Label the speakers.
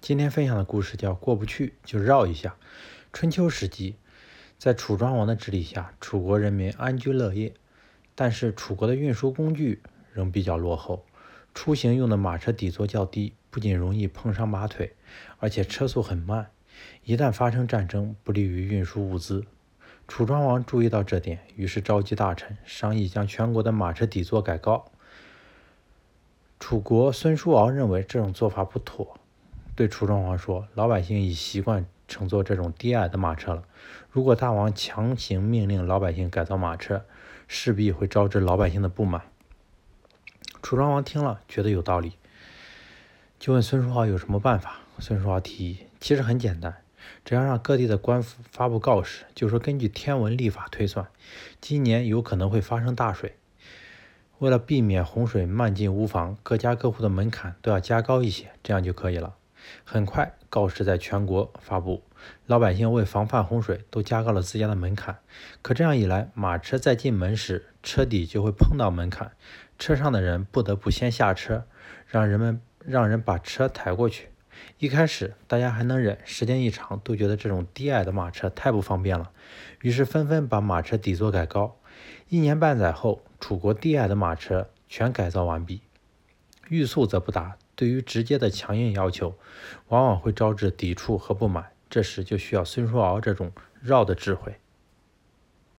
Speaker 1: 今天分享的故事叫“过不去就绕一下”。春秋时期，在楚庄王的治理下，楚国人民安居乐业，但是楚国的运输工具仍比较落后，出行用的马车底座较低，不仅容易碰伤马腿，而且车速很慢，一旦发生战争，不利于运输物资。楚庄王注意到这点，于是召集大臣商议将全国的马车底座改高。楚国孙叔敖认为这种做法不妥。对楚庄王说：“老百姓已习惯乘坐这种低矮的马车了。如果大王强行命令老百姓改造马车，势必会招致老百姓的不满。”楚庄王听了，觉得有道理，就问孙叔敖有什么办法。孙叔敖提议：“其实很简单，只要让各地的官府发布告示，就说根据天文历法推算，今年有可能会发生大水。为了避免洪水漫进屋房，各家各户的门槛都要加高一些，这样就可以了。”很快，告示在全国发布，老百姓为防范洪水，都加高了自家的门槛。可这样一来，马车在进门时，车底就会碰到门槛，车上的人不得不先下车，让人们让人把车抬过去。一开始大家还能忍，时间一长，都觉得这种低矮的马车太不方便了，于是纷纷把马车底座改高。一年半载后，楚国低矮的马车全改造完毕，欲速则不达。对于直接的强硬要求，往往会招致抵触和不满。这时就需要孙叔敖这种绕的智慧。